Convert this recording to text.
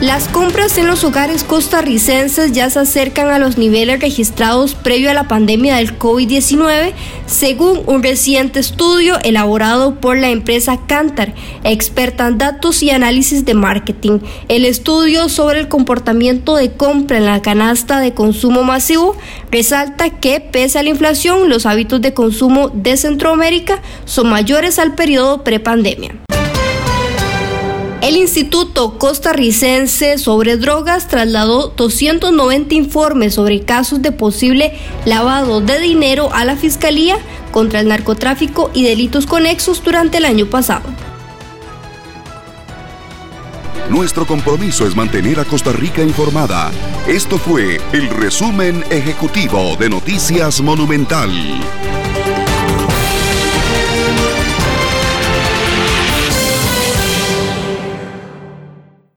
Las compras en los hogares costarricenses ya se acercan a los niveles registrados previo a la pandemia del COVID-19, según un reciente estudio elaborado por la empresa Cantar, experta en datos y análisis de marketing. El estudio sobre el comportamiento de compra en la canasta de consumo masivo resalta que, pese a la inflación, los hábitos de consumo de Centroamérica son mayores al periodo prepandemia. El Instituto Costarricense sobre Drogas trasladó 290 informes sobre casos de posible lavado de dinero a la Fiscalía contra el narcotráfico y delitos conexos durante el año pasado. Nuestro compromiso es mantener a Costa Rica informada. Esto fue el resumen ejecutivo de Noticias Monumental.